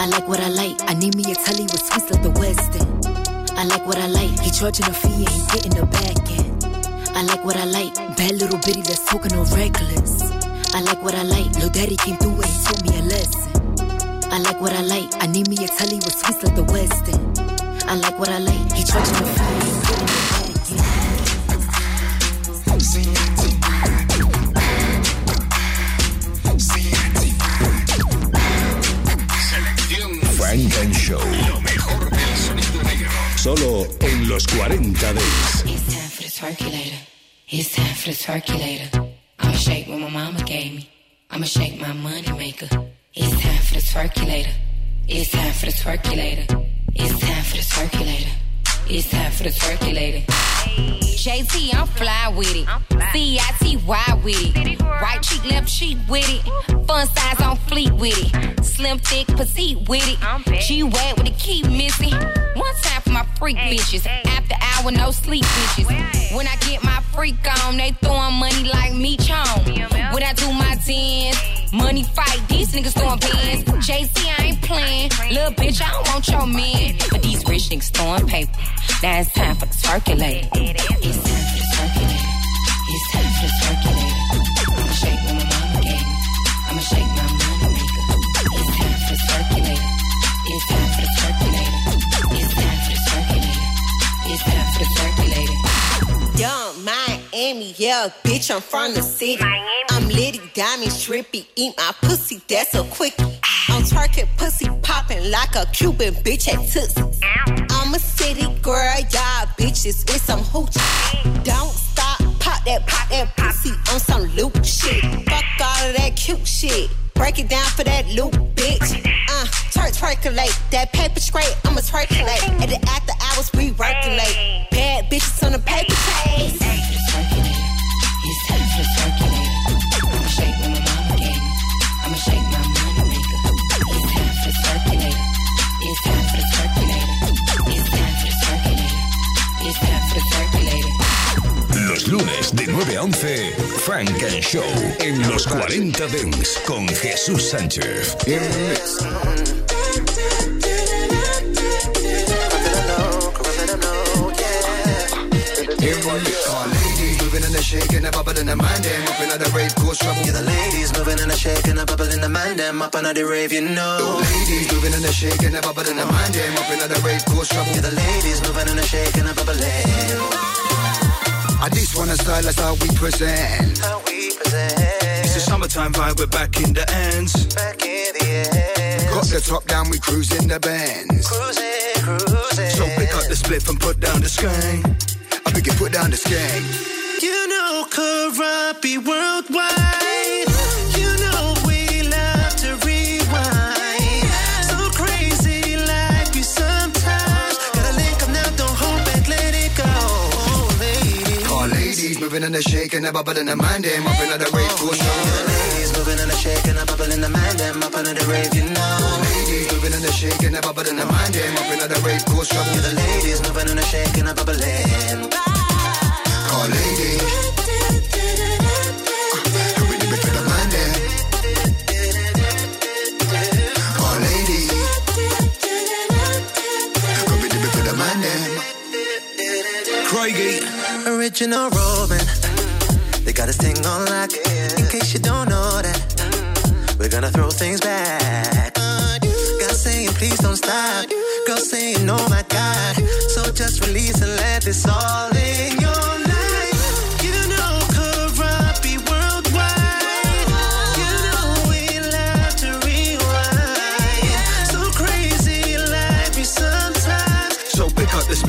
I like what I like. I need me a telly with sweets like the West End. I like what I like. He charging a fee and he getting the back end. I like what I like. Bad little bitty that's talking on reckless. I like what I like. Lil Daddy came through and he taught me a lesson. I like what I like. I need me a telly with sweets like the West End. I like what I like. He charging a fee and he getting the back end. Frank and Show. Solo en los 40 Days. It's time for the circulator. It's time for the circulator. I'ma shake what my mama gave me. I'ma shake my money maker. It's time for the circulator. It's time for the circulator. It's time for the circulator. It's time for the circulator. JT, I'm fly with it. C-I-T-Y with it. Right cheek, left cheek with it. Fun size on fleet with it. Slim, thick, petite with it. G-Wag with the key missing. One time for my freak bitches. After hour, no sleep bitches. When I get my freak on, they throwing money like me chong. When I do my tens, money fight, these niggas throwing pins. JC, I ain't playing. Little bitch, I don't want your man. But these rich niggas throwing paper. Now it's time for the circulator. It's time for the circulator. It's time for the circulator. Miami, yeah, bitch, I'm from the city. I'm litty, diamonds, trippy, eat my pussy, that's a quickie. I'm twerking pussy popping like a Cuban bitch at Tootsie. I'm a city girl, y'all bitches it's some hoochie. Don't stop, pop that, pop that pussy on some loop shit. Fuck all of that cute shit. Break it down for that loop, bitch. Uh, twerk, twerkulate. That paper straight, I'ma twerkulate. At the after hours, we working de 9 a 11, Funk and Show en los 40 Dents con Jesús Sánchez. And a a bubble in the mind, them up in rave course trouble. Yeah, the ladies moving and a shaking, a bubble in the mind, them up the rave, you know. Ladies moving and a shaking, a bubble in the mind, them up in rave course trouble. Yeah, the ladies moving and a shaking, a bubble I just wanna style, that's how we present. How we present. It's a summertime vibe, we're back in the ends. Back in the air. Got the top down, we cruising the Benz. Cruising, cruising. So pick up the spliff and put down the skank. I think it put down the skank. You know, Karabi worldwide. Moving and a shaking, a bubble in the mind, them up in the rave course trouble. Ladies moving and a shaking, a bubble in the mind, them up under the rave, you know. Ladies moving and a shaking, a bubble in the mind, them up in the rave course trouble. Yeah, the ladies moving and a shaking, a bubble in. All ladies. Craigie. Original Robin. They got this thing on lock. In case you don't know that, we're gonna throw things back. God saying, please don't stop. Girl saying, oh my God. So just release and let this all in your life.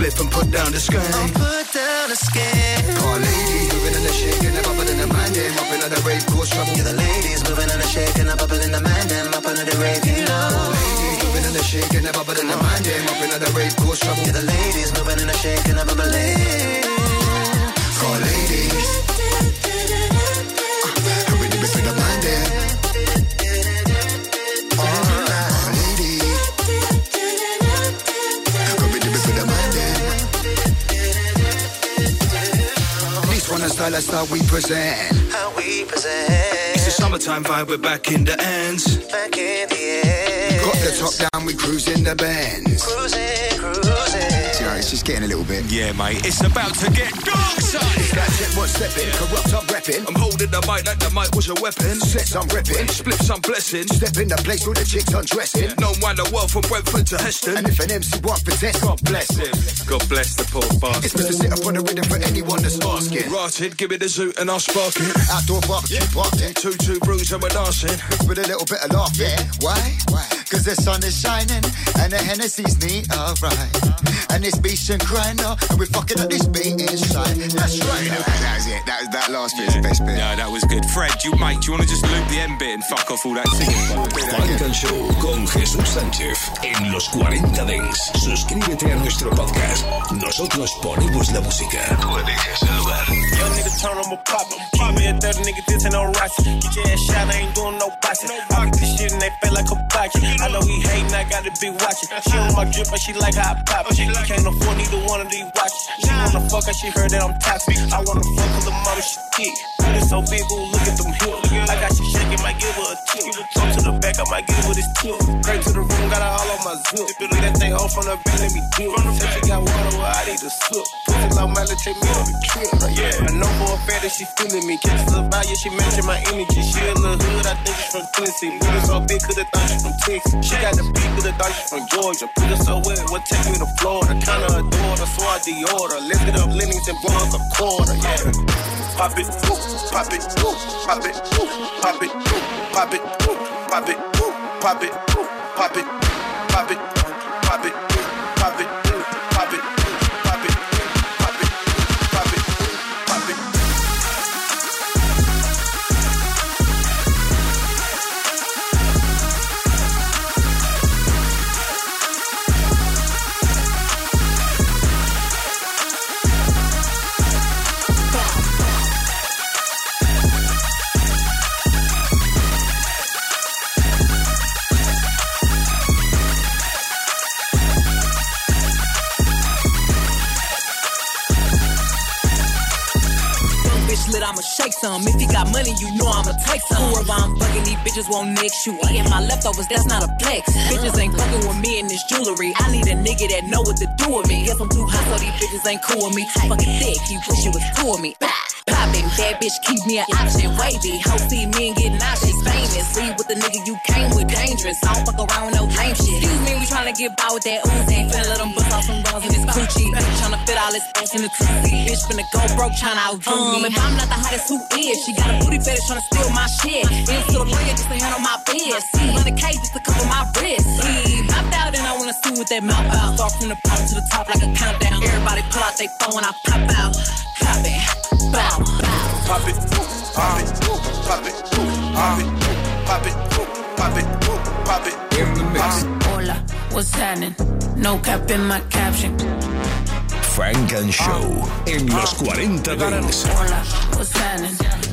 Spliff and put down the skank. Put down a scan. All ladies moving and a shaking, a bubble in the mind, them up in the rave course trouble. Yeah, the ladies moving and a shaking, a bubble in the mind, them up under the rave, you know. Ladies moving and a shaking, a bubble in the mind, them up in the rave course trouble. Yeah, the ladies moving and a shaking, a bubble in. All ladies. This one is style, that's how we present. How we present. It's a Summertime vibe, we're back in the ends. Back in the air. Got the top down, we cruising the bends. Cruising, cruising. You know, it's just getting a little bit. Yeah, mate, it's about to get dark, son. That's it, what's stepping? Corrupt, I'm repping. I'm holding the mic like the mic was a weapon. Sets, I'm ripping. Spliffs, I'm blessing. Step in the place where the chicks undressing. Known round the world from Brentford to Heston. And if an MC want for test, God bless him. God bless the poor It's bastard. best to sit up on the rhythm for anyone that's asking. Rotted, give me the zoot and I'll spark it. Outdoor barbecue party. Two, two brews and we're dancing. With a little bit of laughing. Why? Why? Cause the sun is shining and the Hennessy's neat, alright. And this beach and crying now, oh, and we're fucking up this beat inside. That's right. That was it. That was that last bit's the best bit. Yeah, that was good. Fred, you mate, do you want to just loop the end bit and fuck off all that singing? Funk and Show con Jesús Sánchez en los 40 Dents. Suscríbete a nuestro podcast. Nosotros ponemos la música. Tú eliges el lugar. Young nigga turn on my pop. Keep me a 30 nigga, this ain't no rocks. Get your ass shot, I ain't doing no boxing. I get this shit and they feel like a boxing. I know he hating, I gotta be watching. She on my drip, but she like how I pop. She can't afford neither one of these watches. She wanna fuck her, she heard that I'm toxic. I wanna fuck her, the mama, she thick. It's so big, ooh, look at them hips. I got she shaking, might give her a tip. Come to the back, I might give her this tip. Straight to the room, got her all on my zip. That thing off from the back, let me dip. Said she got water, well, I need a sip. Pussy like Miley, take me on the trip. Yeah, I know for a fact that she feeling me. Kisses her body, she matching my energy. She in the hood, I think she's from Tennessee. Her so big, coulda thought she from Texas. She got the beat, coulda thought she from Georgia. Put her so wet, what take me to Florida? Kinda adore her, so I de-order. Lift it up, Lennox and blow us a quarter. Yeah. Pop it, woo, pop it, woo, pop it, woo, pop it, woo, pop it, woo, pop it, woo, pop it, woo, pop it, pop it, pop shake some. If you got money, you know I'ma take some. Whoever I'm fucking, these bitches won't next you. Eating my leftovers, that's not a flex. Bitches ain't fucking with me in this jewelry. I need a nigga that know what to do with me. Guess I'm too hot, so these bitches ain't cool with me. Fucking thick, you wish you was cool with me. Poppin', bad bitch, keep me an option. Wavy, hoe see me and get nauseous. Famous, leave with the nigga you came with. Dangerous, I don't fuck around with no lame shit. Excuse me, we tryna get by with that Uzi. Finna let them bust off some rounds in this coochie. Tryna fit all this ass in the two-seat. Bitch finna go broke tryna outdo me. Um, if I'm not the hottest, who is? She got a booty fetish tryna steal my shit. Bills to the lawyer just to handle my biz. See, 100K just to cover my wrist. See, popped out and I wanna see with that mouth out. Start from the bottom to the top like a countdown. Everybody pull out their phone when I pop out. Pop it, bow, bow. Pop it, woo, pop it, woo, pop it, woo, pop it, woo, pop it, pop it, pop it. In the mix. Hola, what's happening? No cap in my caption. Frank and Show en los 40 Dents. Hola, what's happening?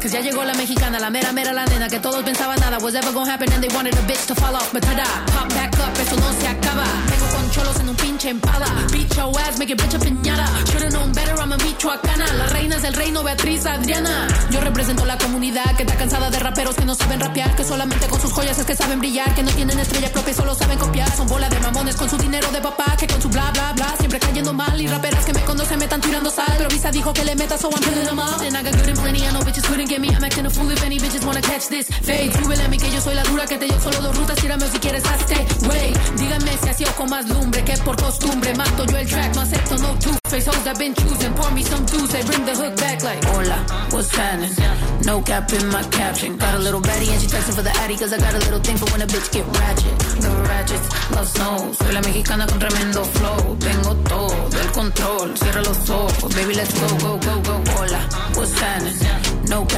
Cause ya llegó la mexicana, la mera mera la nena. Que todos pensaban nada was ever gonna happen and they wanted a bitch to fall off. But tada, pop back up, esto no se acaba. Tengo con cholos en un pinche empada. Beat your ass, make it bitch a piñata. Should've known better, I'm a michoacana. Las reinas del reino, Beatriz Adriana. Yo represento la comunidad que está cansada de raperos que no saben rapear. Que solamente con sus joyas es que saben brillar. Que no tienen estrella propia, solo saben copiar. Son bola de mamones con su dinero de papá. Que con su bla bla bla siempre cayendo mal. Y raperas que me conocen me están tirando sal. Pero Visa dijo que le meta, so I'm pulling them up. And I got good and plenty, bitches couldn't get me. I'm acting a fool if any bitches wanna catch this. Fade, súbele a mí que yo soy la dura que te llevo solo dos rutas. Tírame si quieres hazte. Wey, díganme si así o con más lumbre que por costumbre. Mato yo el track, no acepto no two-face. Hoes I've been choosing, pour me some Tuesday. Bring the hook back like, hola, what's happening? No cap in my caption. Got a little baddie and she texting for the addy cause I got a little thing for when a bitch get ratchet. The ratchets, love snow. Soy la mexicana con tremendo flow. Tengo todo el control. Cierra los ojos, baby, let's go, go, go, go. Hola, what's happening? No cap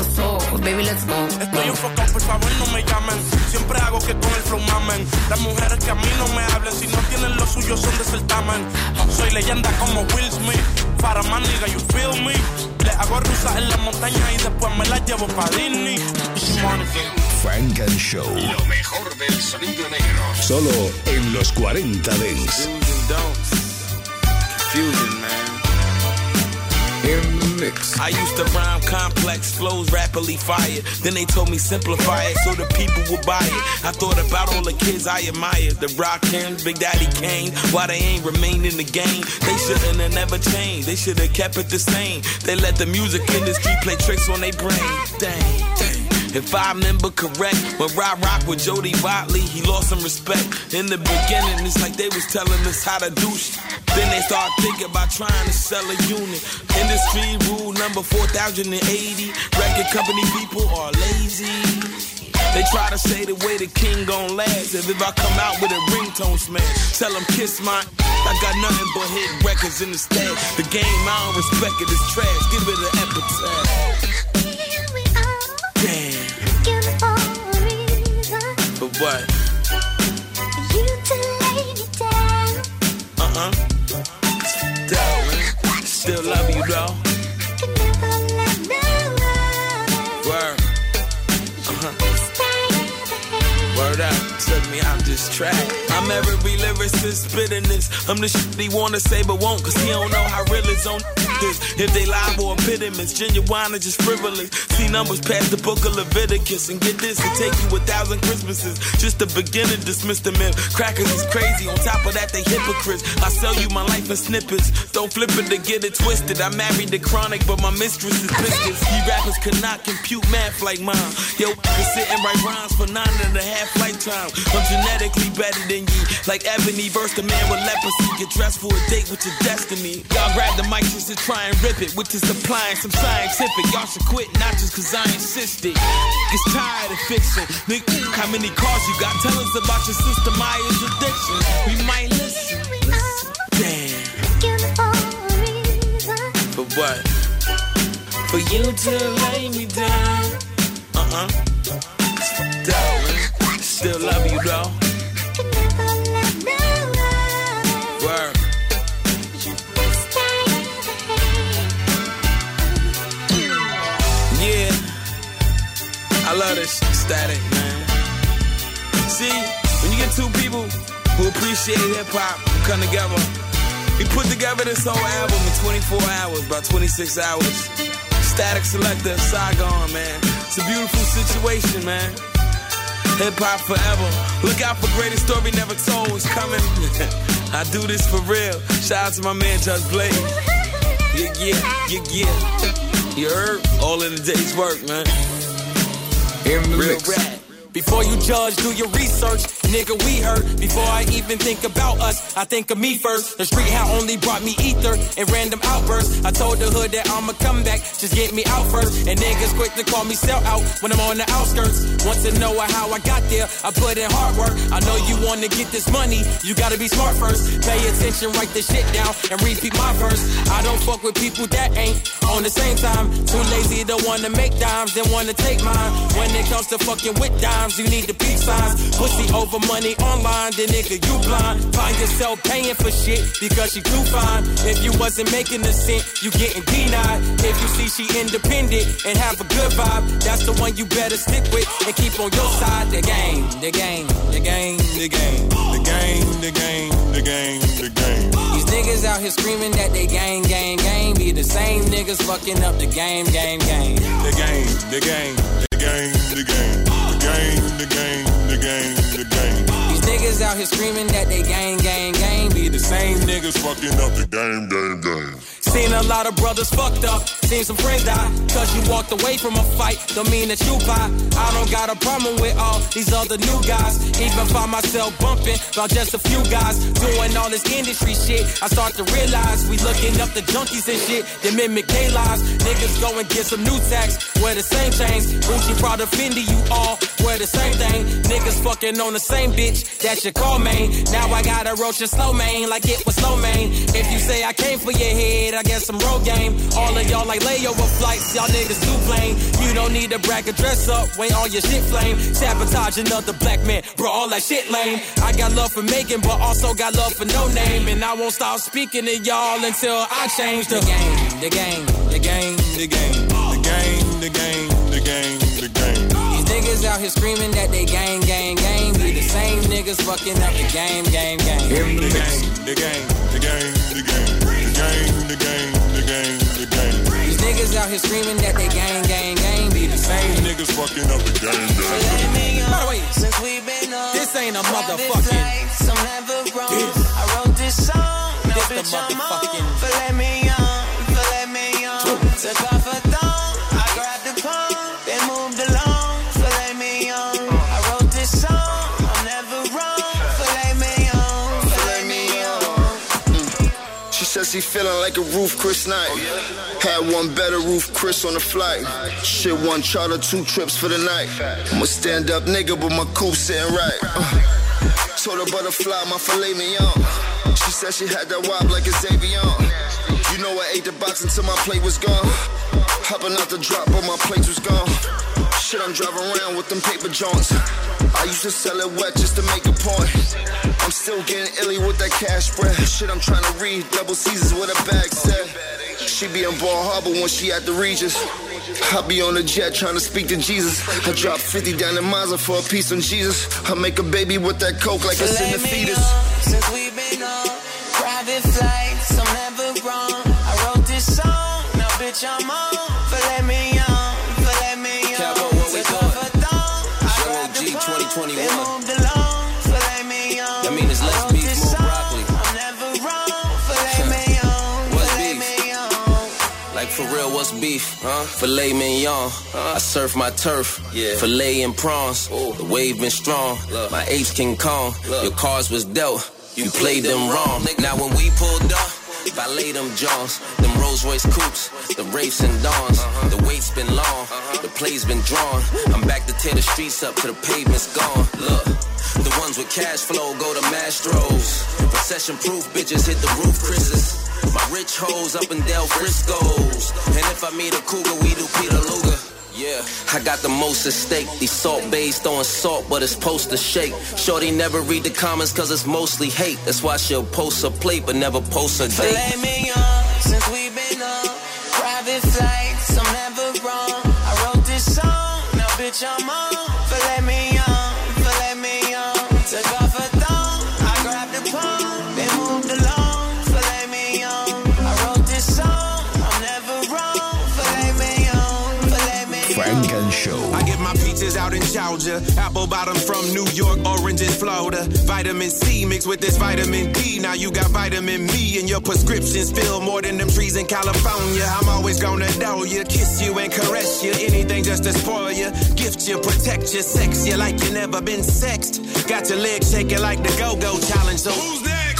baby, let's go. Estoy enfocado, por favor no me llamen. Siempre hago que con el flow mamen. Las mujeres que a mí no me hablen, si no tienen lo suyo son de certamen. Soy leyenda como Will Smith. Para más nigga, you feel me. Le hago rusas en la montaña y después me las llevo pa' Disney. Frank and Show. Lo mejor del sonido negro. Solo en los 40 Dents. Fusion, man. In the mix. I used to rhyme complex flows rapidly fired. Then they told me simplify it so the people would buy it. I thought about all the kids I admired. The Rockin', Big Daddy Kane. Why they ain't remained in the game? They shouldn't have never changed. They should have kept it the same. They let the music industry play tricks on their brain. Dang, dang. If I remember correct, when Rock Rock with Jody Watley, he lost some respect. In the beginning, it's like they was telling us how to do shit. Then they start thinking about trying to sell a unit. Industry rule number 4080. Record company people are lazy. They try to say the way the king gon' last. If, if I come out with a ringtone smash, tell them kiss my. I got nothing but hit records in the stash. The game, I don't respect it's trash. Give it an epitaph. Damn. But what? Uh huh. Still, still love you though. Word. Uh huh. Word up. Took me out this track. I'm every lyricist this. I'm the shit he wanna say but won't, cause he don't know how real it's on this. If they lie or impediments, genuine or just frivolous. See numbers past the book of Leviticus and get this and take you a thousand Christmases. Just the beginning, dismiss the myth. Crackers is crazy. On top of that, they hypocrites. I sell you my life in snippets. Don't flip it to get it twisted. I married the chronic, but my mistress is biscuits. You rappers cannot compute math like mine. Yo, can sit and write rhymes for nine and a half lifetime. I'm better than you. Like Ebony versus the man with leprosy. Get dressed for a date with your destiny. Y'all grab the mic just to try and rip it. With this applying some scientific. Y'all should quit, not just cause I insisted. It's tired of fixing. Nigga, how many cars you got? Tell us about your sister Maya's addiction. We might listen. listen. Damn. For what? For you to lay me down. Uh huh. Still love you though. Static, man. See, when you get two people who appreciate hip hop, come together, we put together this whole album in 24 hours, about 26 hours. Statik Selektah, Saigon, man. It's a beautiful situation, man. Hip hop forever. Look out for greatest story never told It's coming. I do this for real. Shout out to my man Just Blaze. Yeah, yeah, yeah, yeah. You heard? All in the day's work, man. In the mix. Before you judge, do your research. Nigga, we hurt. Before I even think about us, I think of me first. The street hat only brought me ether and random outbursts. I told the hood that I'ma come back, just get me out first. And niggas quick to call me sell out when I'm on the outskirts. Want to know how I got there? I put in hard work. I know you wanna get this money, you gotta be smart first. Pay attention, write the shit down, and repeat my verse. I don't fuck with people that ain't on the same time. Too lazy to wanna make dimes, then wanna take mine. When it comes to fucking with dimes, times, you need the peak signs. Pussy over money online, then nigga, you blind. Find yourself paying for shit because she too fine. If you wasn't making a cent, you getting denied. If you see she independent and have a good vibe, that's the one you better stick with and keep on your side. The game, the game, the game, the game, the game, the game, the game, the game. These niggas out here screaming that they gang, gang, gang. Be the same niggas fucking up the game, game, game. The game, the game, the game, the game, game, the game, the game. Niggas out here screaming that they gang, gang, gang. Be the same niggas fucking up the game, game, game. Seen a lot of brothers fucked up, seen some friends die. Cause you walked away from a fight, don't mean that you buy. I don't got a problem with all these other new guys. Even find myself bumping about just a few guys doing all this industry shit. I start to realize we looking up the junkies and shit that mimic gay lives. Niggas go and get some new tax, wear the same chains. Gucci, Prada, Fendi, you all wear the same thing. Niggas fucking on the same bitch, your call main. Now I gotta roach a slow main like it was slow main. If you say I came for your head, I guess some road game. All of y'all like layover flights, y'all niggas too plain. You don't need to or dress up when all your shit flame. Sabotage another black man, bro, all that shit lame. I got love for making, but also got love for no name. And I won't stop speaking to y'all until I change the game, the game, the game, the game, the game, the game, the game, the game. These niggas out here screaming that they gang, gang, gang. Be the same niggas fucking up the game, game, game. The game, the game, the game, the game, the game, the game, the game, the game. These niggas out here screaming that they gang, gang, gang. Be the same niggas fucking up the game, game. By the way, since we've been up, this ain't a motherfucking. I'm never wrong. I wrote this song, no This the bitch I'm on. motherfucking- Filet mignon, She feeling like a Ruth's Chris night. Had one better Ruth's Chris on the flight. Shit, one charter, two trips for the night. I'm a stand up nigga, but my coupe sitting right. Uh. Told her butterfly, my filet mignon. She said she had that wob like a Xavier. You know I ate the box until my plate was gone. Hopping out the drop, but my plate was gone. Shit, I'm driving around with them paper joints. I used to sell it wet just to make a point. I'm still getting illy with that cash spread. Shit, I'm trying to read double Caesars with a bag said. She be in Bal Harbour when she at the Regis. I be on the jet trying to speak to Jesus. I drop 50 down in Mazda for a piece on Jesus. I make a baby with that coke like it's in the fetus. Since we've been on private flights, Beef? Huh? Filet mignon. I surf my turf. Yeah. Filet and prawns. The wave been strong. My apes King Kong. Your cards was dealt. You, played them wrong. Now when we pulled up. Valet them jaws, them Rolls Royce coupes, the Wraiths and Dawns. The wait's been long, the play's been drawn. I'm back to tear the streets up till the pavement's gone. Look, the ones with cash flow go to Mastro's. Recession proof bitches hit the roof, Chris's. My rich hoes up in Del Frisco's. And if I meet a cougar, we do Peter Luger. Yeah, I got the most at stake. These Salt Baes throwing salt, but it's supposed to shake. Shorty never read the comments cause it's mostly hate. That's why she'll post a plate but never post a date. Filet mignon, since we've been on private flights, I'm never wrong. I wrote this song, now bitch I'm on. I get my peaches out in Georgia, apple bottoms from New York, oranges Florida. Vitamin C mixed with this vitamin D. Now you got vitamin me and your prescriptions fill more than them trees in California. I'm always gonna know you, kiss you and caress you. Anything just to spoil you, gift you, protect you, sex you like you never been sexed. Got your legs shaking like the go-go challenge. So who's next?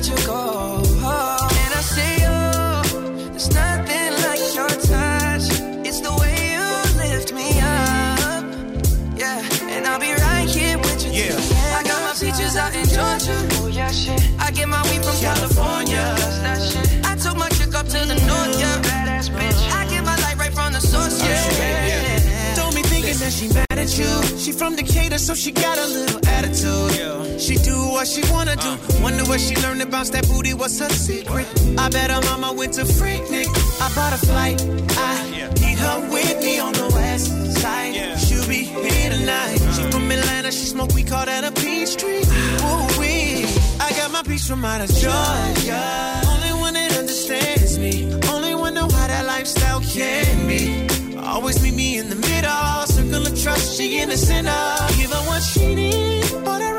let you go. And I say, oh, there's nothing like your touch. It's the way you lift me up. Yeah, and I'll be right here with you. Yeah, I got my peaches out in Georgia. Oh, yeah, shit. I get my weed from California. That shit. I took my chick up to the north, yeah. Badass bitch. I get my light right from the source, yeah. yeah. Told me thinking that she at you. She from Decatur, so she got a little attitude. She do what she wanna do. Wonder what she learned bounce that booty. What's her secret? I bet her mama went to Freaknik. I bought a flight. I need her with me on the west side. She'll be here tonight. She from Atlanta. She smoke. We call that a peach tree. Ooh wee. I got my peach from out of Georgia. Only one that understands me. Only one know how that lifestyle can be. Always meet me in the middle, circle of trust, she in the center. Give her what she needs, but her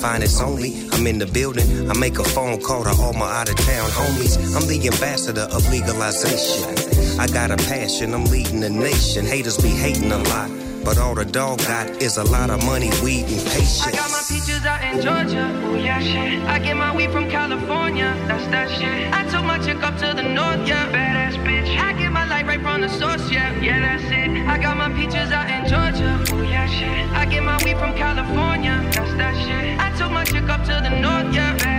Finest only, I'm in the building. I make a phone call to all my out of town homies. I'm the ambassador of legalization. I got a passion, I'm leading the nation. Haters be hating a lot, but all the dog got is a lot of money, weed, and patience. I got my peaches out in Georgia. Oh yeah, shit. I get my weed from California. That's that shit. I took my chick up to the north, yeah. Badass bitch. I get my light right from the source, yeah. Yeah, that's it. I got my peaches out in Georgia. Oh yeah, shit. I get my weed from California. That's that shit. I took my chick up to the north, yeah. Badass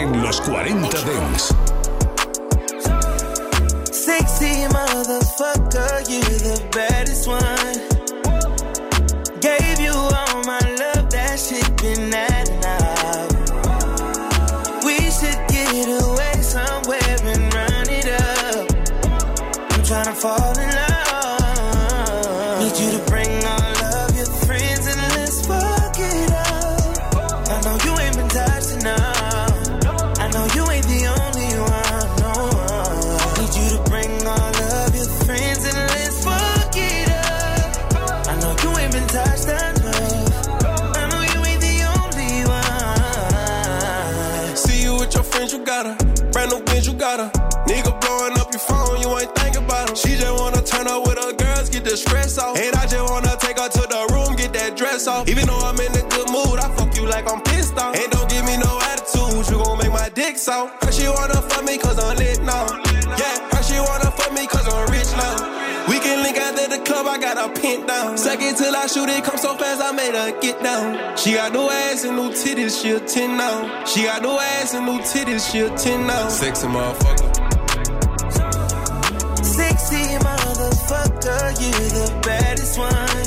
en los 40 Dents. Sexy motherfucker, you the baddest one. Make my. Her she wanna fuck me cause I'm lit now. Yeah, her she wanna fuck me cause I'm rich now. We can link after the club, I got her pinned down. Second till I shoot it, come so fast, I made her get down. She got no ass and no titties, she a 10 now. She got no ass and no titties, she a 10 now. Sexy motherfucker. Sexy motherfucker, you the baddest one.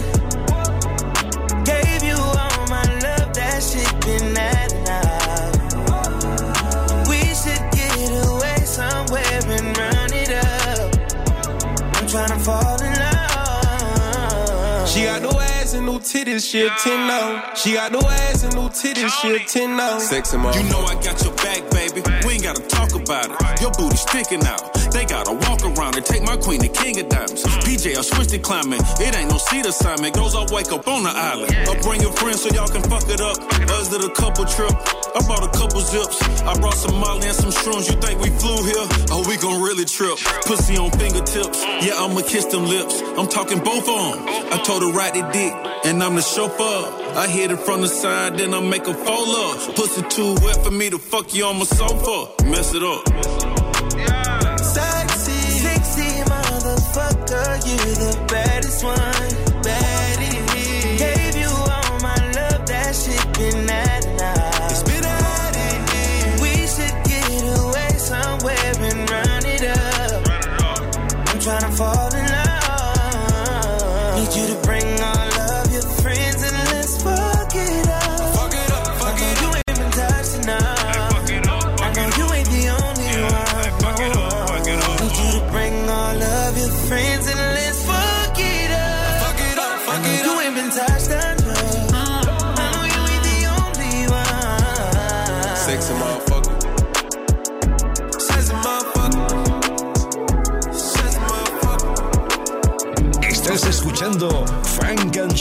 Gave you all my love, that shit been that She got no ass and no titties, she a 10 now. She got no ass and no titties, she a 10 now. Sexy motherfucker. You know I got your back, baby. We ain't gotta talk about it. Your booty sticking out. They gotta walk around and take my queen to King of Diamonds. PJ, I switched to climbing. It ain't no seat assignment. Goes I wake up on the island. I bring your friends so y'all can fuck it up. Us did a couple trip. I bought a couple zips. I brought some Molly and some shrooms. You think we flew here? Oh, we gon' really trip. Pussy on fingertips. Yeah, I'ma kiss them lips. I'm talking both arms. I told her ride the dick, and I'm the chauffeur. I hit it from the side, then I make a fold up. Pussy too wet for me to fuck you on my sofa. Mess it up. Motherfucker, you the baddest one.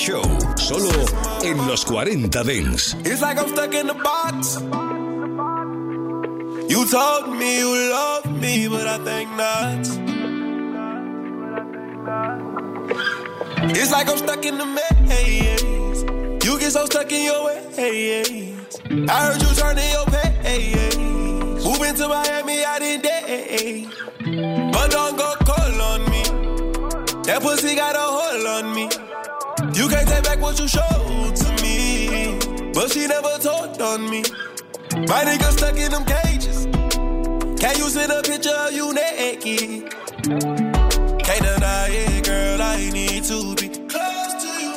Show, solo en los 40 Dents. It's like I'm stuck in the box. You told me you love me, but I think not. It's like I'm stuck in the maze. You get so stuck in your ways. I heard you turning your page. Moving to Miami out in day. But don't go call on me. That pussy got a hold on me. You can't take back what you showed to me. But she never talked on me. My nigga stuck in them cages. Can you send a picture of you naked? Can't deny it, girl. I need to be close to you.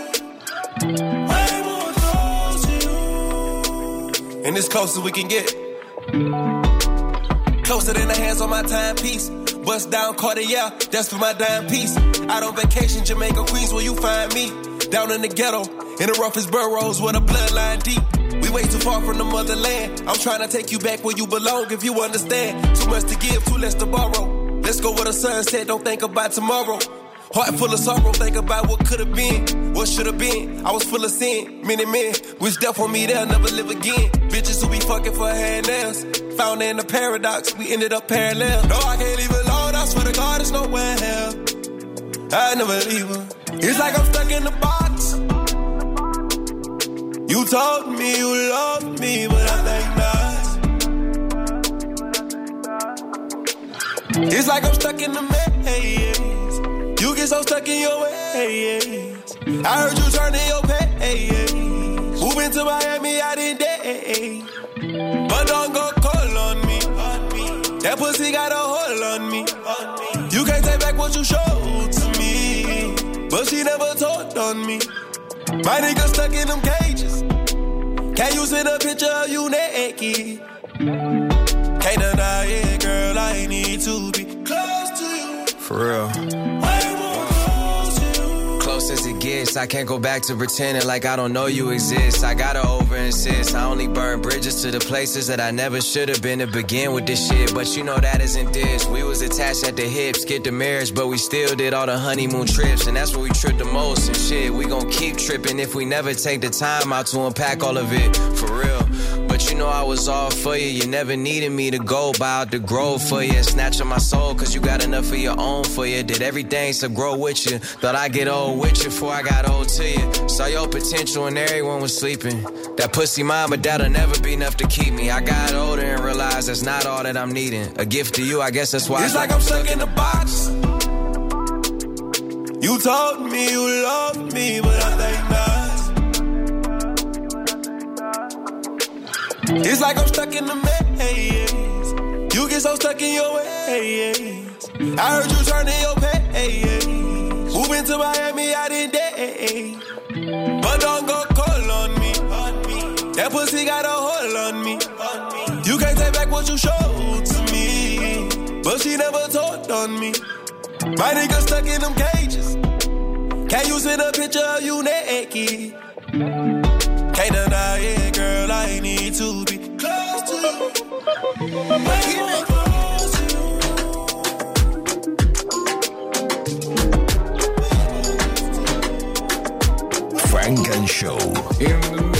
Way more close to you. And as close as we can get. Closer than the hands on my timepiece. Bust down Cartier, that's for my dime piece. Out on vacation, Jamaica, Queens, where you find me. Down in the ghetto, in the roughest boroughs, where the bloodline deep. We way too far from the motherland. I'm trying to take you back where you belong, if you understand. Too much to give, too less to borrow. Let's go where the sun set, don't think about tomorrow. Heart full of sorrow, think about what could have been, what should have been. I was full of sin, many men wish death on me, they'll never live again. Bitches who be fucking for nails, found in the paradox, we ended up parallel. No, I can't leave alone, I swear to God, it's nowhere hell. I never leave her. It's like I'm stuck in the box. You told me you love me, but I think not. It's like I'm stuck in the maze. You get so stuck in your ways. I heard you turning your page. Moving to Miami out in day. But don't go call on me. That pussy got a hold on me. You can't take back what you showed. But she never talked on me. My nigga stuck in them cages. Can you send a picture of you naked? Can't deny it, girl. I need to be close to you. For real. Close as it gets, I can't go back to pretending like I don't know you exist. I gotta over insist. I only burn bridges to the places that I never should have been to begin with this shit. But you know that isn't this. We was attached at the hips, get the marriage, but we still did all the honeymoon trips. And that's where we tripped the most. And shit, we gon' keep tripping if we never take the time out to unpack all of it. For real. But you know I was all for you. You never needed me to go buy out the grove for you. Snatching my soul, cause you got enough of your own for you. Did everything to grow with you. Thought I get old with you before I got old to you. Saw your potential and everyone was sleeping. That pussy mine, but that'll never be enough to keep me. I got older and realized that's not all that I'm needing. A gift to you, I guess that's why It's like I'm stuck in a box. You told me you love me, but I think not. It's like I'm stuck in the maze. You get so stuck in your ways. I heard you turning your page. Moving to Miami out in day. But don't go call on me. That pussy got a hold on me. You can't take back what you showed to me. But she never told on me. My nigga stuck in them cages. Can't you send a picture of you naked? Can't deny it. I need to be close to you. Way more close to you. Funk and Show in the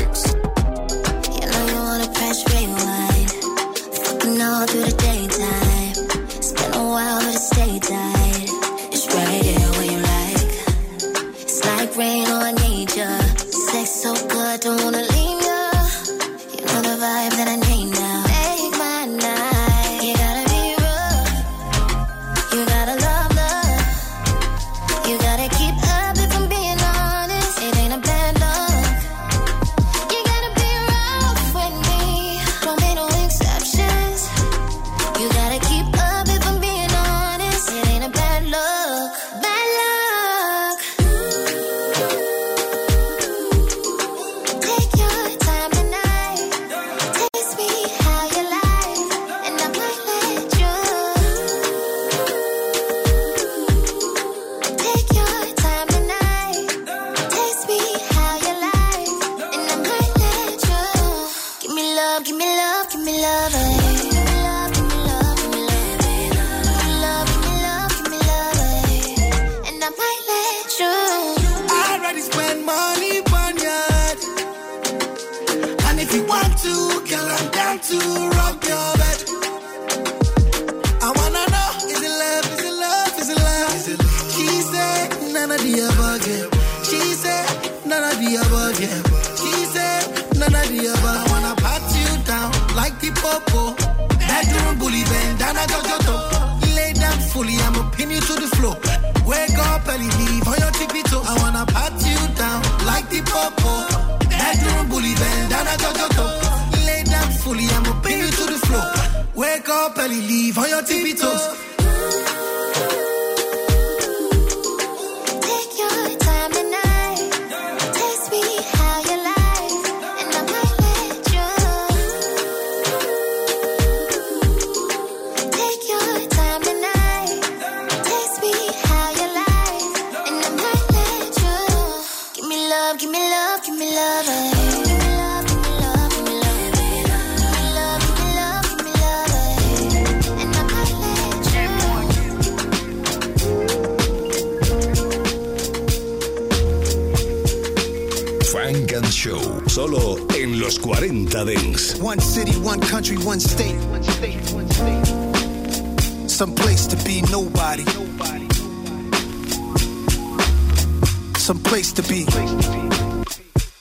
Some place to be.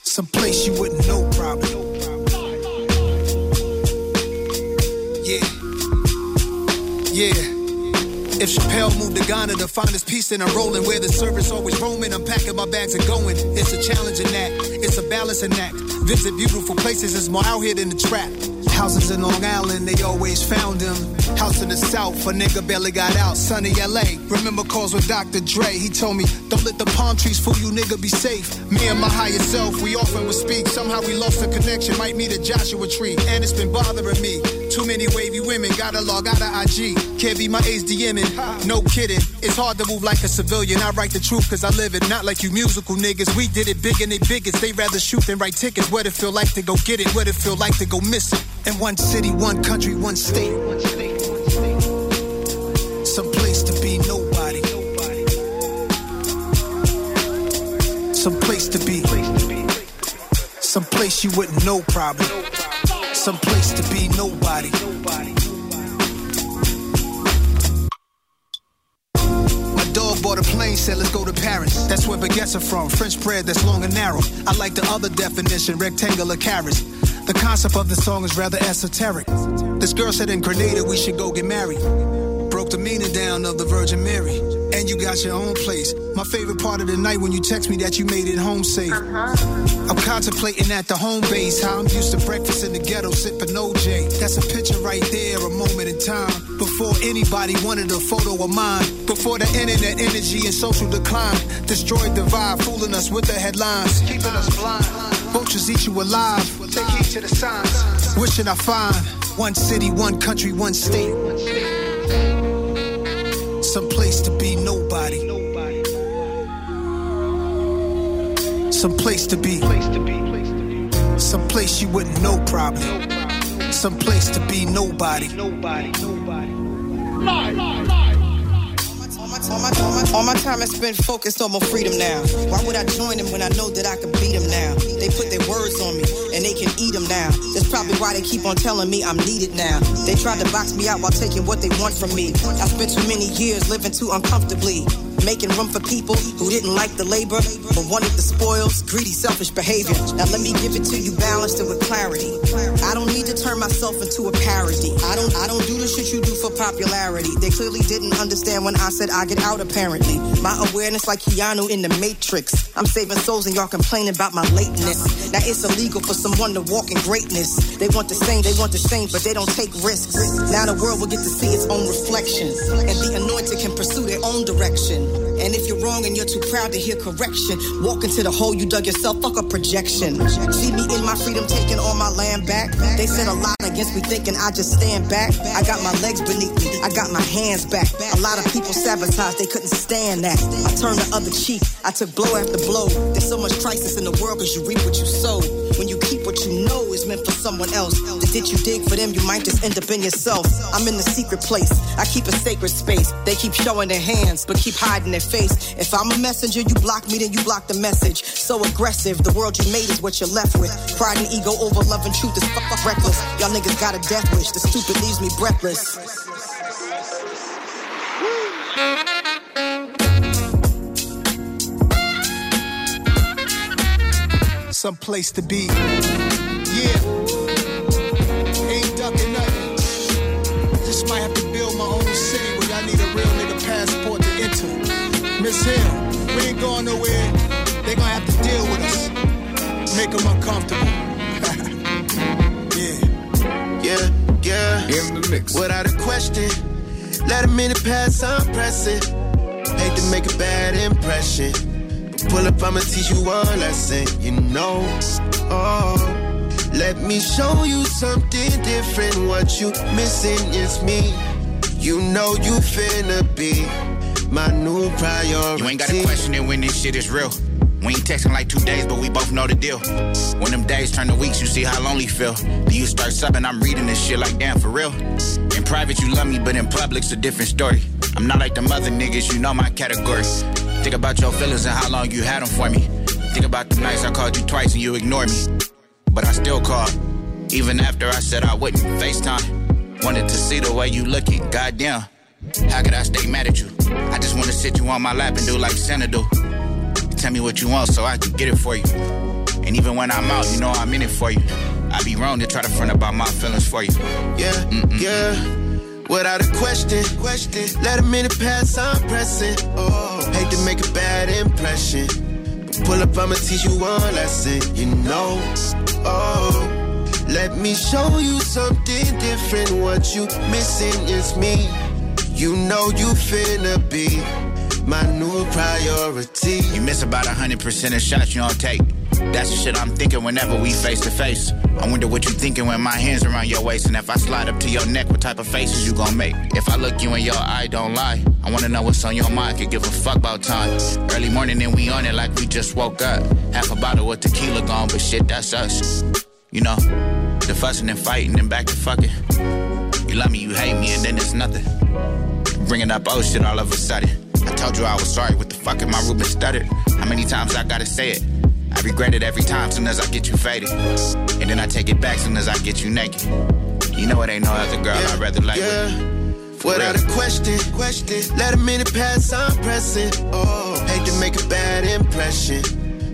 Some place you wouldn't know probably. Yeah. Yeah. If Chappelle moved to Ghana to find his peace then I'm rolling where the service always roaming, I'm packing my bags and going. It's a challenging act, it's a balancing act. Visit beautiful places, it's more out here than the trap. Houses in Long Island, they always found him. House in the South, a nigga barely got out. Sunny LA, remember calls with Dr. Dre. He told me, don't let the palm trees fool you, nigga, be safe. Me and my higher self, we often would speak. Somehow we lost the connection, might meet a Joshua tree. And it's been bothering me. Too many wavy women, gotta log out of IG. Can't be my age no kidding. It's hard to move like a civilian. I write the truth cause I live it, not like you musical niggas. We did it big and they biggest. They rather shoot than write tickets. What it feel like to go get it, what it feel like to go miss it. In one city, one country, one state. Some place to be nobody. Some place to be. Some place you wouldn't know probably. Some place to be nobody. My dog bought a plane, said let's go to Paris. That's where baguettes are from. French bread that's long and narrow. I like the other definition, rectangular carrots. The concept of the song is rather esoteric. This girl said in Grenada we should go get married. Broke the meaning down of the Virgin Mary. And you got your own place. My favorite part of the night when you text me that you made it home safe. Uh-huh. I'm contemplating at the home base how I'm used to breakfast in the ghetto sipping OJ. That's a picture right there, a moment in time. Before anybody wanted a photo of mine. Before the internet energy and social decline destroyed the vibe, fooling us with the headlines. Keeping us blind. Vultures eat you alive. Take heed to the signs. Wishing I find one city, one country, one state. Some place to be nobody. Some place to be. Some place you wouldn't know probably. Some place to be nobody. All my, time is spent focused on my freedom now. Why would I join them when I know that I can beat them now? They put their words on me and they can eat them now. That's probably why they keep on telling me I'm needed now. They tried to box me out while taking what they want from me. I spent too many years living too uncomfortably. Making room for people who didn't like the labor but wanted the spoils, greedy, selfish behavior. Now let me give it to you balanced and with clarity. I don't need to turn myself into a parody. I don't I don't do the shit you do for popularity. They clearly didn't understand when I said I get out apparently. My awareness like Keanu in the Matrix. I'm saving souls and y'all complaining about my lateness. Now it's illegal for someone to walk in greatness. They want the same, they want the same, but they don't take risks. Now the world will get to see its own reflection. And the anointed can pursue their own direction. And if you're wrong and you're too proud to hear correction, walk into the hole you dug yourself, fuck a projection. See me in my freedom taking all my land back. They said a lot against me thinking I just stand back. I got my legs beneath me, I got my hands back. A lot of people sabotaged, they couldn't stand that. I turned the other cheek, I took blow after blow. There's so much crisis in the world cause you reap what you sow. When you keep what you know is meant for someone else. The ditch you dig for them, you might just end up in yourself. I'm in the secret place. I keep a sacred space. They keep showing their hands, but keep hiding their face. If I'm a messenger, you block me, then you block the message. So aggressive, the world you made is what you're left with. Pride and ego over love and truth is fuck, reckless. Y'all niggas got a death wish. The stupid leaves me breathless. Some place to be. Yeah. Ain't ducking nothing. Just might have to build my own city where I need a real nigga passport to enter. Miss Hill, we ain't going nowhere. They gonna have to deal with us. Make them uncomfortable. Yeah, yeah. Yeah. In the mix. Without a question. Let a minute pass, I'm pressing. Hate to make a bad impression. Pull up, I'ma teach you one lesson, you know. Oh, let me show you something different. What you missing is me. You know you finna be my new priority. You ain't gotta question it when this shit is real. We ain't texting like two days, but we both know the deal. When them days turn to weeks, you see how lonely feel. Then you start subbing, I'm reading this shit like damn for real. In private, you love me, but in public's a different story. I'm not like the other niggas, you know my category. Think about your feelings and how long you had them for me. Think about the nights I called you twice and you ignored me. But I still called, even after I said I wouldn't. FaceTime, wanted to see the way you looking. Goddamn, how could I stay mad at you? I just wanna sit you on my lap and do like Santa do. Tell me what you want so I can get it for you. And even when I'm out, you know I'm in it for you. I'd be wrong to try to front about my feelings for you. Yeah, yeah. Without a question, question. Let a minute pass, I'm pressing. Oh, hate to make a bad impression. But pull up, I'ma teach you one lesson, you know. Oh, let me show you something different. What you missing is me. You know you finna be my new priority. You miss about a hundred percent of shots you don't take. That's the shit I'm thinking whenever we face to face. I wonder what you thinking when my hands around your waist and if I slide up to your neck, what type of faces you gon' make? If I look you in your eye, don't lie. I wanna know what's on your mind, could give a fuck about time. Early morning and we on it like we just woke up. Half a bottle of tequila gone, but shit, that's us. You know, the fussing and fighting and back to fucking. You love me, you hate me, and then it's nothing. Bringing up old shit all of a sudden. I told you I was sorry, what the fuck am I Ruben stuttered? How many times I gotta say it? Regret it every time, soon as I get you faded. And then I take it back, soon as I get you naked. You know it ain't no other girl I'd rather lay with. For Without a question, question. Let a minute pass, I'm pressing. Oh, hate to make a bad impression.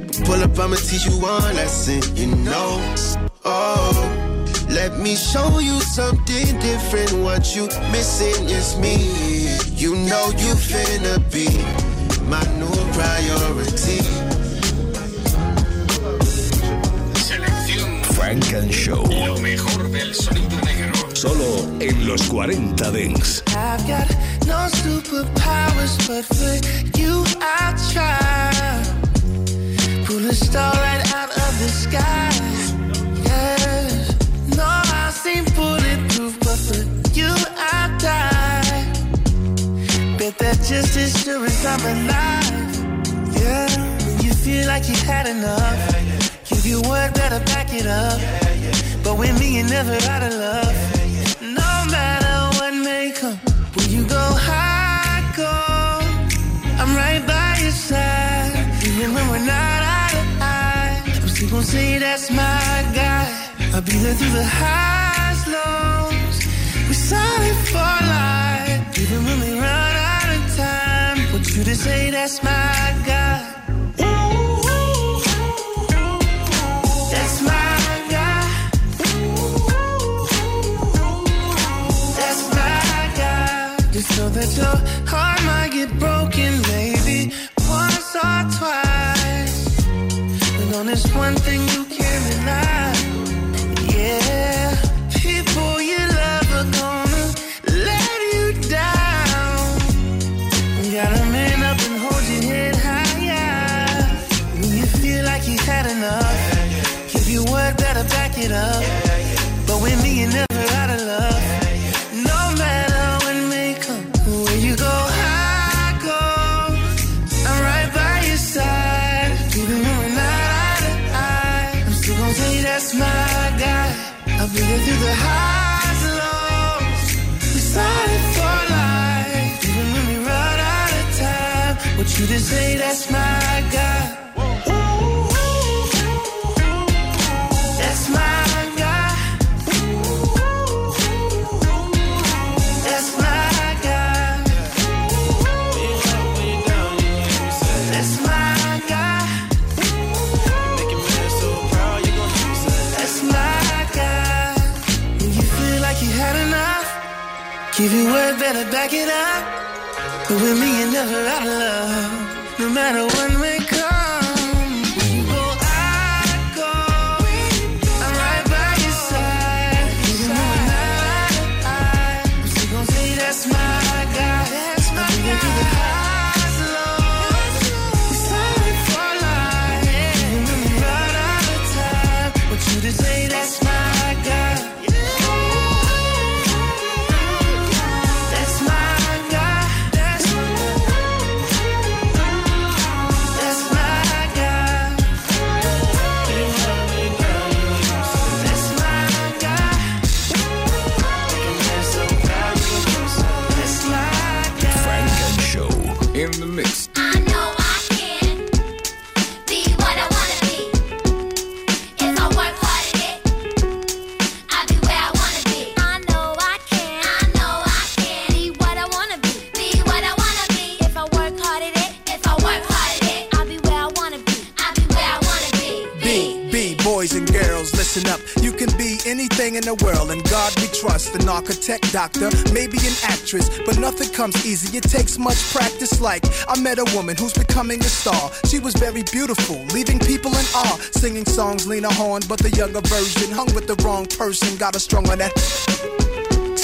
But pull up, I'ma teach you one lesson, you know. Oh, let me show you something different. What you missing is me. You know you finna be my new priority. Funk and Show. Lo mejor del sonido negro. Solo en los 40 Dance. I've got no superpowers, but for you I try. Pull a star right out of the sky. Yes. No, I seem bulletproof, but for you I die. Bet that just as sure as I'm alive. Yeah. When you feel like you had enough. Give you word, better back it up. But with me, you're never out of love. No matter what may come, when you go high, go. I'm right by your side. Even when we're not eye to eye, I'm still gonna say that's my guy. I'll be there through the highs, lows. We're solid for life. Even when we run out of time, want you to say that's my guy. Your heart might get broken, maybe once or twice. But on this one thing you can't. Yeah, people you love are gonna let you down. You gotta man up and hold your head higher. When you feel like you had enough. Give you better back it up. Back it up. But with me, you're never out of love. No matter when comes easy. It takes much practice. Like, I met a woman who's becoming a star. She was very beautiful, leaving people in awe. Singing songs, Lena Horne, but the younger version hung with the wrong person. Got a strung on that.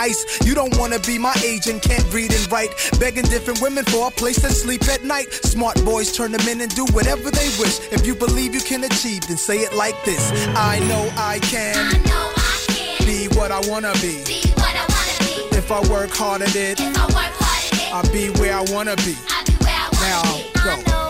ice. You don't wanna be my age and can't read and write. Begging different women for a place to sleep at night. Smart boys turn them in and do whatever they wish. If you believe you can achieve, then say it like this. I know I can. Be what I wanna be. If I work hard at it, I'll be where I wanna be. Now go. I know I can.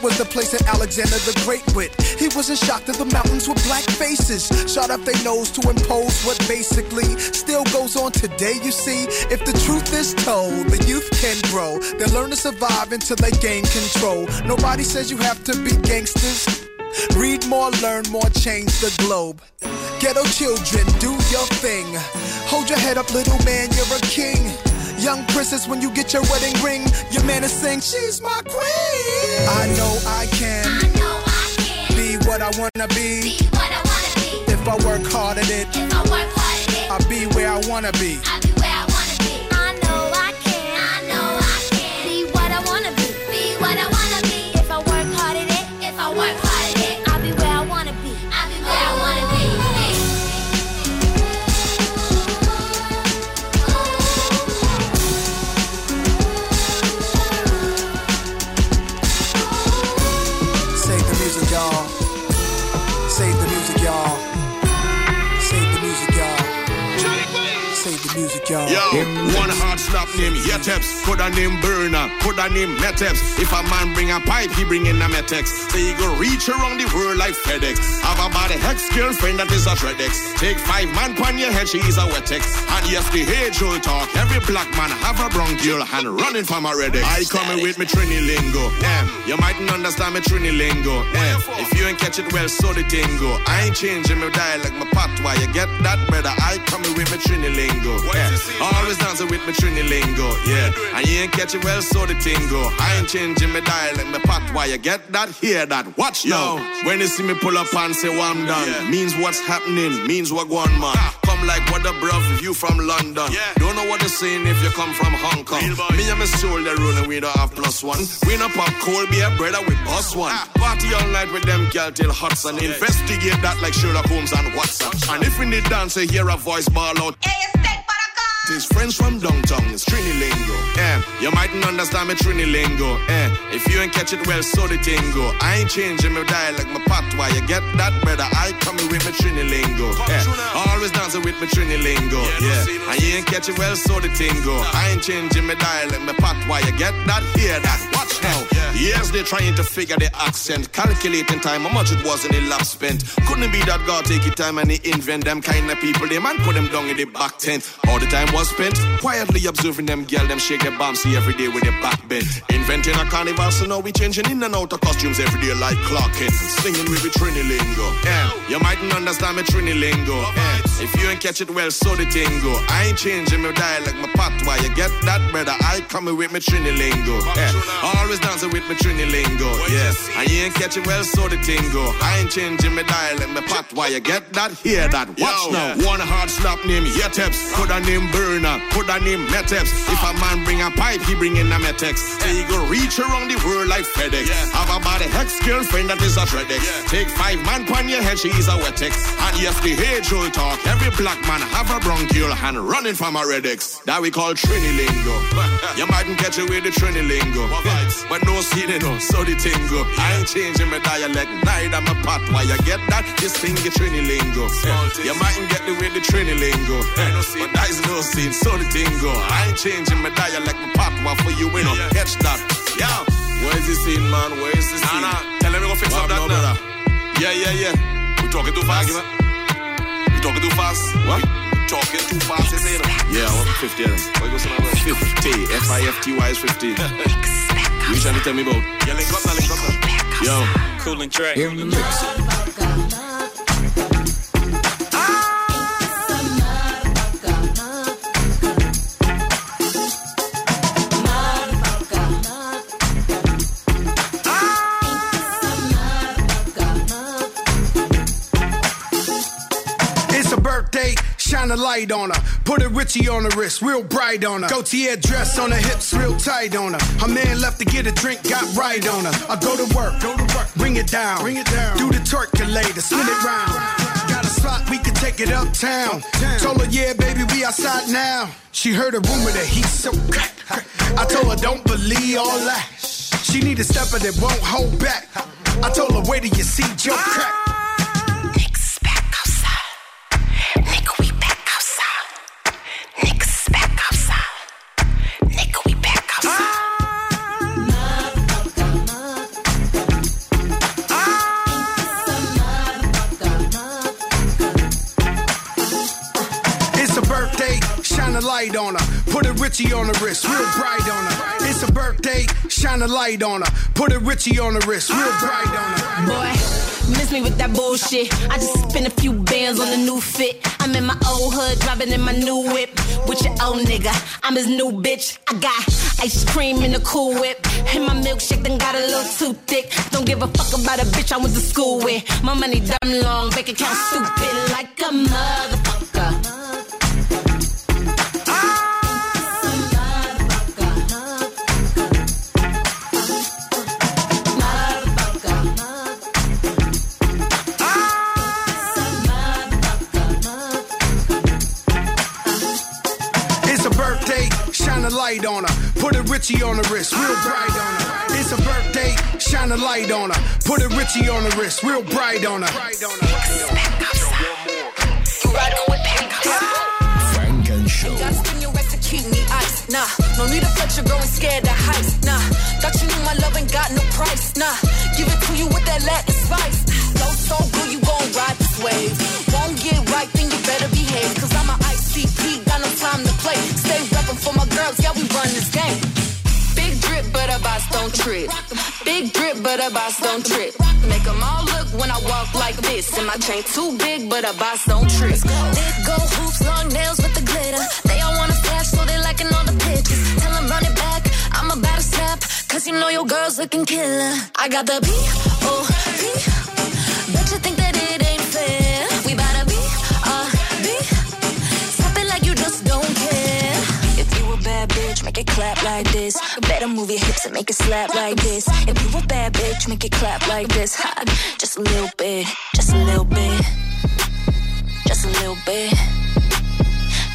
was the place that Alexander the Great went. He wasn't shocked that the mountains were black faces. Shot up their nose to impose what basically still goes on today, you see. If the truth is told, the youth can grow. They learn to survive until they gain control. Nobody says you have to be gangsters. Read more, learn more, change the globe. Ghetto children, do your thing. Hold your head up, little man, you're a king. Young princess, when you get your wedding ring, your man is saying, She's my queen. I know I can. I know I can Be what I wanna be. Be what I wanna be If I work hard at it, I'll be where I wanna be. I Yo, name Yeteps, could a name Burner, could a name Meteps. If a man bring a pipe, he bring in a Metex. So he go reach around the world like FedEx. Have a body hex girlfriend that is a Tredex. Take five man pon your head, she is a Wetex. And yes, the age old talk, every black man have a bronchial and running from a Redex. I coming with me Trini lingo. Damn, you mightn't understand me Trini lingo. Damn, if you ain't catch it well, so the tingo. I ain't changing my dialect, my patois. You get that, better. I coming with me Trini lingo. Yeah. Always dancing with me Trini lingo. Yeah, and you ain't catching well, so the tingo. I ain't changing my dial dialect, my patois. You get that? Hear that? Watch now. When you see me pull up and say, well, I'm done, means what's happening, means what going man. Come like what the bruv if you from London. Yeah. Don't know what they're saying if you come from Hong Kong. Me and my soul, they rolling, we don't have plus one. We no pop cold beer, brother, we bust one. Party all night with them girl till Hudson. Investigate that like Sherlock Holmes and WhatsApp. And if we need dance, I hear a voice ball out. His friends from downtown, it's Trini lingo. Eh, you mightn't understand me Trini lingo. Eh, if you ain't catch it well, so the tingo. I ain't changing my dialect, my patois. You get that, better? I coming with me Trini lingo. Eh, always dancing with me Trini lingo. Yeah, and you ain't catch it well, so the tingo. I ain't changing my dialect, my patois. You get that? Hear that? Watch now. Years they trying to figure the accent, calculating time, how much it was in the lap spent. Couldn't be that God take your time and he invent them kind of people, they man put them down in the back tent. All the time was spent quietly observing them girl, them shake their bums see every day with their back bent. Inventing a carnival, so now we changing in and out of costumes every day like clocking. Singing with the Trini lingo. Yeah, you mightn't understand me Trini lingo. Yeah, if you ain't catch it well, so the tingo. I ain't changing my dialect, my patois. You get that, brother? I coming with me Trini lingo. Yeah, always dancing with me Trini lingo. Yeah, and you ain't catching well, so the tingo. I ain't changing my dialect, my patois. You get that? Hear that? Watch now. One hard slap name Yeteps, put a name Burner, put a name Meteps. If a man bring a pipe, he bring in a Metex. So he go reach around the world like FedEx. Have a body hex girlfriend that is a Tredex. Take five man pon your head, she is a Wetex. And yes, the age old talk, every black man have a bronchial and running from a Redex. That we call Trini lingo. you mightn't catch it with the Trini lingo. But no they know, so the tingo. I ain't changing my dialect, neither my pot. Why you get that? This thing get Trini lingo. You mightn't get the way the Trini lingo. But that is no scene, so the tingo. I ain't changing my dialect, my pot. Why for you, we don't catch that. Yeah. Where's the scene, man? Where's the scene? Nah, nah. Tell them we go fix up that now. Yeah, yeah, yeah. We talking too fast. We talking too fast. What? Talking too fast, is it? Yeah, I want 50 of them. What you gonna say? 50. F-I-F-T-Y is 50. you trying to tell me about? Yeah, link up now, link up now. Yo. Cooling track. In the mix. It's a birthday, shine a light on her. Put a Richie on the wrist, real bright on her. Gaultier dress on her hips, real tight on her. Her man left to get a drink, got right on her. I go to work, go to work, bring it down, bring it down. Do the percolator, spin it round. Got a spot, we can take it uptown. Told her, yeah, baby, we outside now. She heard a rumor that he's so crack. I told her, don't believe all that. She need a stepper that won't hold back. I told her, wait till you see Joe crack. Light on her. Put a Richie on the wrist, real bright on her. It's a birthday, shine a light on her. Put a Richie on the wrist, real bright on her. Boy, miss me with that bullshit. I just spent a few bands on a new fit. I'm in my old hood, driving in my new whip. With your old nigga, I'm his new bitch. I got ice cream in the cool whip. And my milkshake done got a little too thick. Don't give a fuck about a bitch I went to school with. My money dumb long, bank account stupid like a motherfucker. Light on her. Put a Richie on the wrist, real bright on her. It's a birthday, shine a light on her. Put a Richie on the wrist, real bright on her. Funk and Show. Just in your execute me ice. Nah, no need to flex your growing scared of heights. Nah, thought you knew my love ain't got no price. Nah, give it to you with that Latin spice. Flow so good, you gon' ride this wave. Girls, yeah, we run this game. Big drip, but a boss don't trip. Big drip, but a boss don't trip. Make 'em all look when I walk like this. And my chain too big, but a boss don't trip. Big gold hoops, long nails with the glitter. They all wanna flash, so they liking all the pictures. Tell 'em run it back, I'm about to snap. Cause you know your girl's looking killer. I got the B-O-B. Bet you think that it ain't fair. We bout to be, uh, be. It like you just don't care. Bad bitch, make it clap like this. Better move your hips and make it slap like this. If you a bad bitch, make it clap like this. Ha, just a little bit, just a little bit. Just a little bit.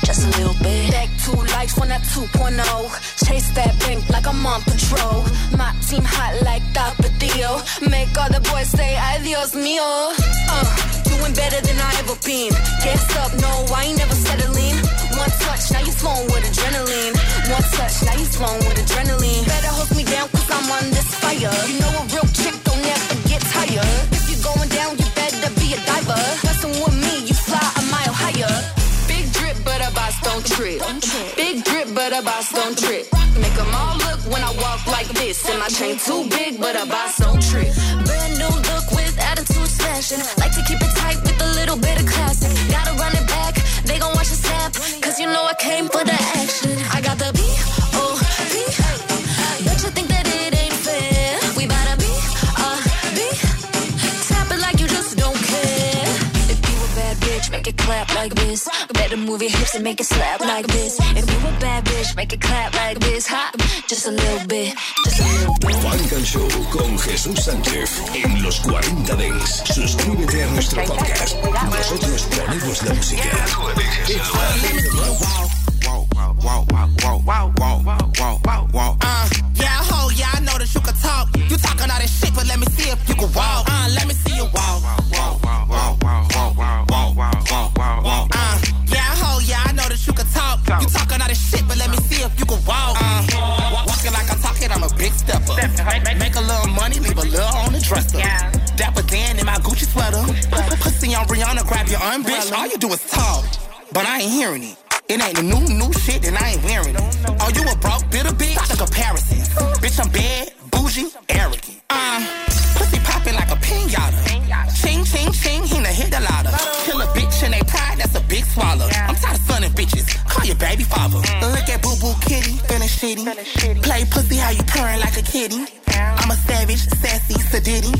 Just a little bit. Back to life on that 2.0. Chase that bank like I'm on patrol. My team hot like Tapatio. Make all the boys say adios mio. Uh, doing better than I ever been. Gas up, no, I ain't never settling. One touch, now you flowing with adrenaline. One touch, now you flowing with adrenaline. Better hold me down cause I'm on this fire. You know a real chick don't ever get tired. If you're going down, you better be a diver. Don't trip. Big drip, but a boss don't trip. Make 'em all look when I walk like this. And my chain too big, but a boss don't trip. Brand new look with attitude smashing. Like to keep it tight with a little bit of classic. Gotta run it back, they gon' watch the snap. Cause you know I came for the action. I got the B-O-B. Clap like this. Better move your hips and make it slap like this. If you a bad bitch, make it clap like this. Ha, just a little bit, just a little bit. Frank and Show con Jesús Sánchez en los 40 Dance. Suscríbete a nuestro podcast. Nosotros ponemos la música. Uh, yeah, ho, yeah, I know that you can talk. You talking all that shit, but let me see if you can walk. Uh, let me see you walk. Little on the dresser. Dapper Dan in my Gucci sweater. Pussy on Rihanna, grab your umbrella. Bitch, all you do is talk, but I ain't hearing it. It ain't the new, new shit, and I ain't wearing it. Oh, you a broke, bitter bitch? The comparison. Bitch, I'm bad, bougie, arrogant. Uh, pussy popping like a pinata. Ching, ching, ching, he done hit the ladder. Kill a bitch and they pride, that's a big swallow. I'm tired of sunning bitches, call your baby father. Look at Boo Boo Kitty, feeling shitty. Play pussy how you purring like a kitty. I'm a savage, sassy, sedity.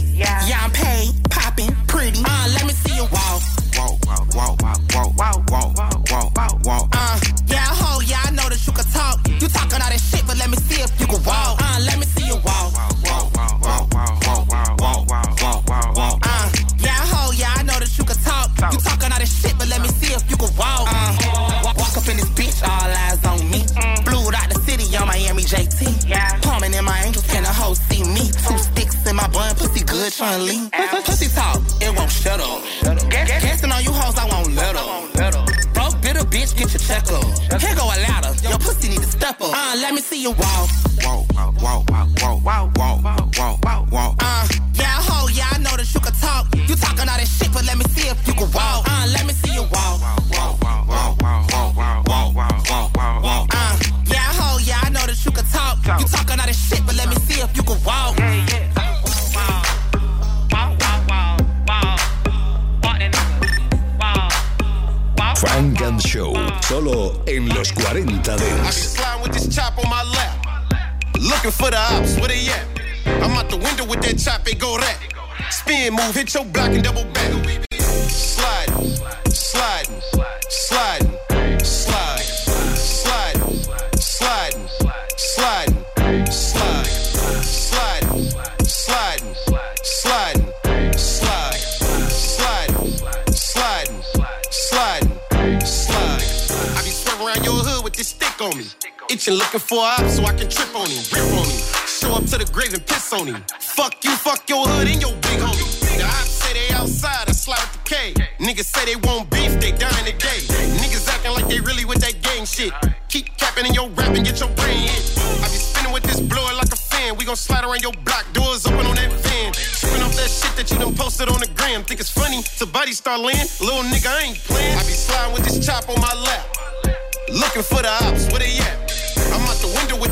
Let me see you walk. walk, walk, walk, walk, walk, walk, walk, walk. Uh, yeah, ho, yeah, I know that you can talk. You talking all that shit, but let me see if you can walk. Uh, let me see you walk. Solo en los 40 I can Dance. Looking for the ops, where they at? I'm out the window with that chop, it go that. Spin move, hit your block and double back. Sliding, sliding, sliding, slide, me. Itching looking for a so I can trip on him, rip on him. Show up to the grave and piss on him. Fuck you, fuck your hood and your big homie. The ops say they outside, I slide with the K. Niggas say they want beef, they dying today. Niggas acting like they really with that gang shit. Keep capping in your rap and get your brain hit. I be spinning with this blower like a fan. We gon' slide around your block, doors open on that van. Tripping off that shit that you done posted on the gram. Think it's funny to body start laying? Little nigga, I ain't playing. I be sliding with this chop on my lap. Looking for the ops, where they at?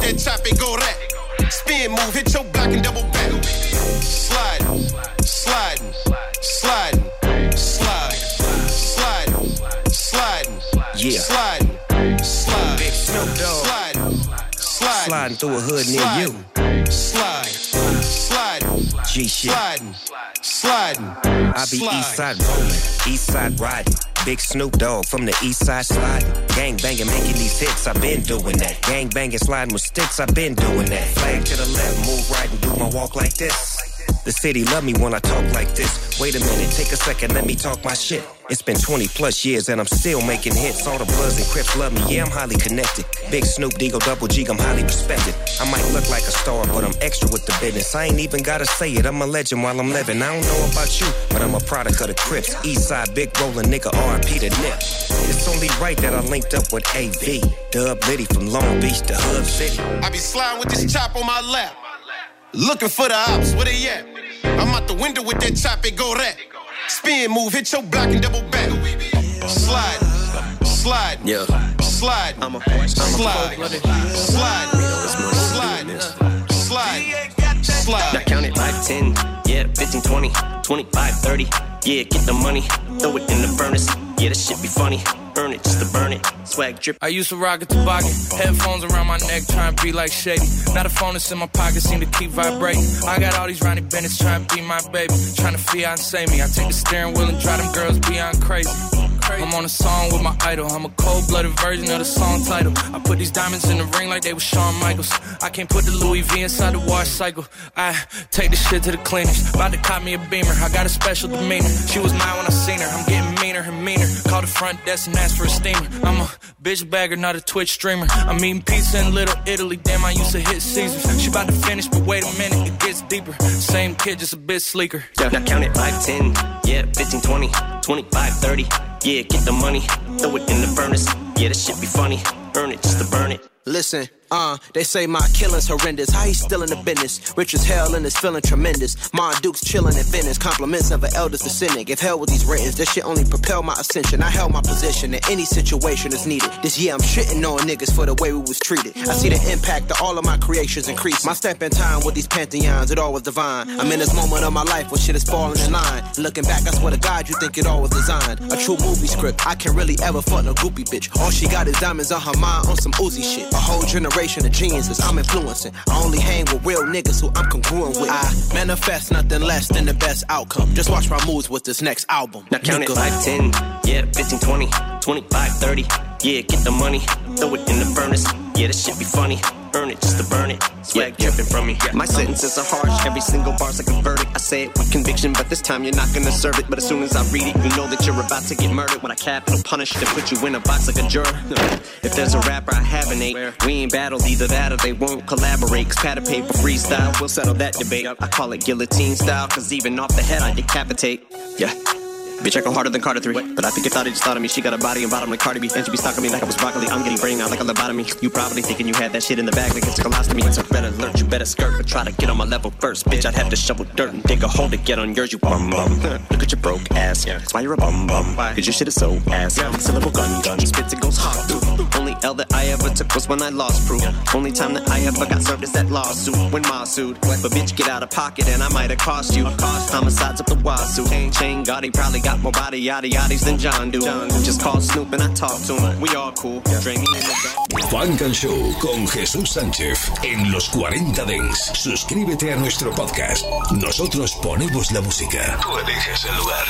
That chop and go that. Spin move, hit your block and double back. Sliding, sliding, sliding, slide, sliding, sliding, Yeah. sliding, slide, Big Snoop Dogg. sliding, sliding, Sliding through a hood near you. Slide, sliding, G shit. sliding, sliding. I be east side rolling, east side riding. Big Snoop Dogg from the east side sliding. Gang banging, making these hits, I've been doing that. Gang banging, sliding with sticks, I've been doing that. Flag to the left, move right and do my walk like this. The city love me when I talk like this. Wait a minute, take a second, let me talk my shit. It's been 20 plus years and I'm still making hits. All the Bloods and Crips love me, yeah, I'm highly connected. Big Snoop, Deagle, Double G, I'm highly respected. I might look like a star, but I'm extra with the business. I ain't even gotta say it, I'm a legend while I'm living. I don't know about you, but I'm a product of the Crips. East side, big rolling nigga, RP to Nip. It's only right that I linked up with AV. Dub Liddy from Long Beach to Hub City. I be sliding with this chop on my lap. Looking for the ops, where they at? I'm out the window with that chop and go that. Spin move, hit your block and double back. Slide, slide, Yeah. slide, I'm a, slide, slide, slide, slide, Now slide. count it 5, 10, yeah, 15, 20, 25, 30. Yeah, get the money, throw it in the furnace. Yeah, this shit be funny. Earn it just to burn it. Swag drip. I used to rock a toboggan, headphones around my neck, trying to be like Shady. Now the phone that's in my pocket seem to keep vibrating. I got all these Ronnie Bennett's trying to be my baby, trying to fiance me. I take the steering wheel and drive them girls beyond crazy. I'm on a song with my idol. I'm a cold-blooded version of the song title. I put these diamonds in the ring like they were Shawn Michaels. I can't put the Louis V inside the wash cycle. I take the shit to the cleaners. About to cop me a beamer. I got a special demeanor. She was mine when I seen her. I'm getting meaner and meaner. Call the front desk and ask for a steamer. I'm a bitch bagger, not a Twitch streamer. I'm eating pizza in Little Italy. Damn, I used to hit Caesars. She about to finish, but wait a minute, it gets deeper. Same kid, just a bit sleeker. Yeah, now count it 5, 10, yeah, 15, 20, 25, 30. Yeah, get the money, throw it in the furnace. Yeah, this shit be funny. Earn it just to burn it. Listen, uh, they say my killing's horrendous. How he still in the business? Rich as hell and is feeling tremendous. Mon Duke's chilling in Venice. Compliments of an elders descendant. If hell with these ratings. This shit only propel my ascension. I held my position in any situation that's needed. This year I'm shitting on niggas for the way we was treated. I see the impact of all of my creations increase. My step in time with these pantheons, it all was divine. I'm in this moment of my life where shit is falling in line. Looking back, I swear to God, you think it all was designed. A true movie script. I can't really ever fuck no groupie bitch. All she got is diamonds on her mind on some Uzi shit. A whole generation of geniuses I'm influencing. I only hang with real niggas who I'm congruent with. I manifest nothing less than the best outcome. Just watch my moves with this next album. Now count it Nigga. 5, 10, yeah, 15, 20, 25, 30. Yeah, get the money, throw it in the furnace. Yeah, this shit be funny. Earn it just to burn it. Swag dripping from me. My sentences are harsh, every single bar's like a verdict. I say it with conviction, but this time you're not gonna serve it. But as soon as I read it, you know that you're about to get murdered. When I capital punish, then put you in a box like a juror. If there's a rapper I have an eight, we ain't battled either that or they won't collaborate. Cause pad of paper freestyle, we'll settle that debate. I call it guillotine style, cause even off the head I decapitate. Yeah. Bitch, I go harder than Carter 3. But I think you thought it just thought of me. She got a body and bottom like Cardi B. And she be stalking me like I was broccoli. I'm getting brain out like a lobotomy. You probably thinking you had that shit in the bag like it's a colostomy. So better alert, you better skirt. But try to get on my level first. Bitch, I'd have to shovel dirt and dig a hole to get on yours, you bum bum. Look at your broke ass. Yeah. That's why you're a bum bum. Cause your shit is so ass. Yeah. Syllable gun gun. Spits it goes hard. Only L that I ever took was when I lost proof. Only time that I ever got served is that lawsuit when Ma sued. But bitch, get out of pocket and I might have cost you. Homicides up the wazoo. Chain Gotti probably got more body yada yaddies than John do. Just call Snoop and I talk to him. We all cool. Me in the Funk and Show con Jesús Sánchez en los 40 Dents. Suscríbete a nuestro podcast. Nosotros ponemos la música. Tú eliges el lugar.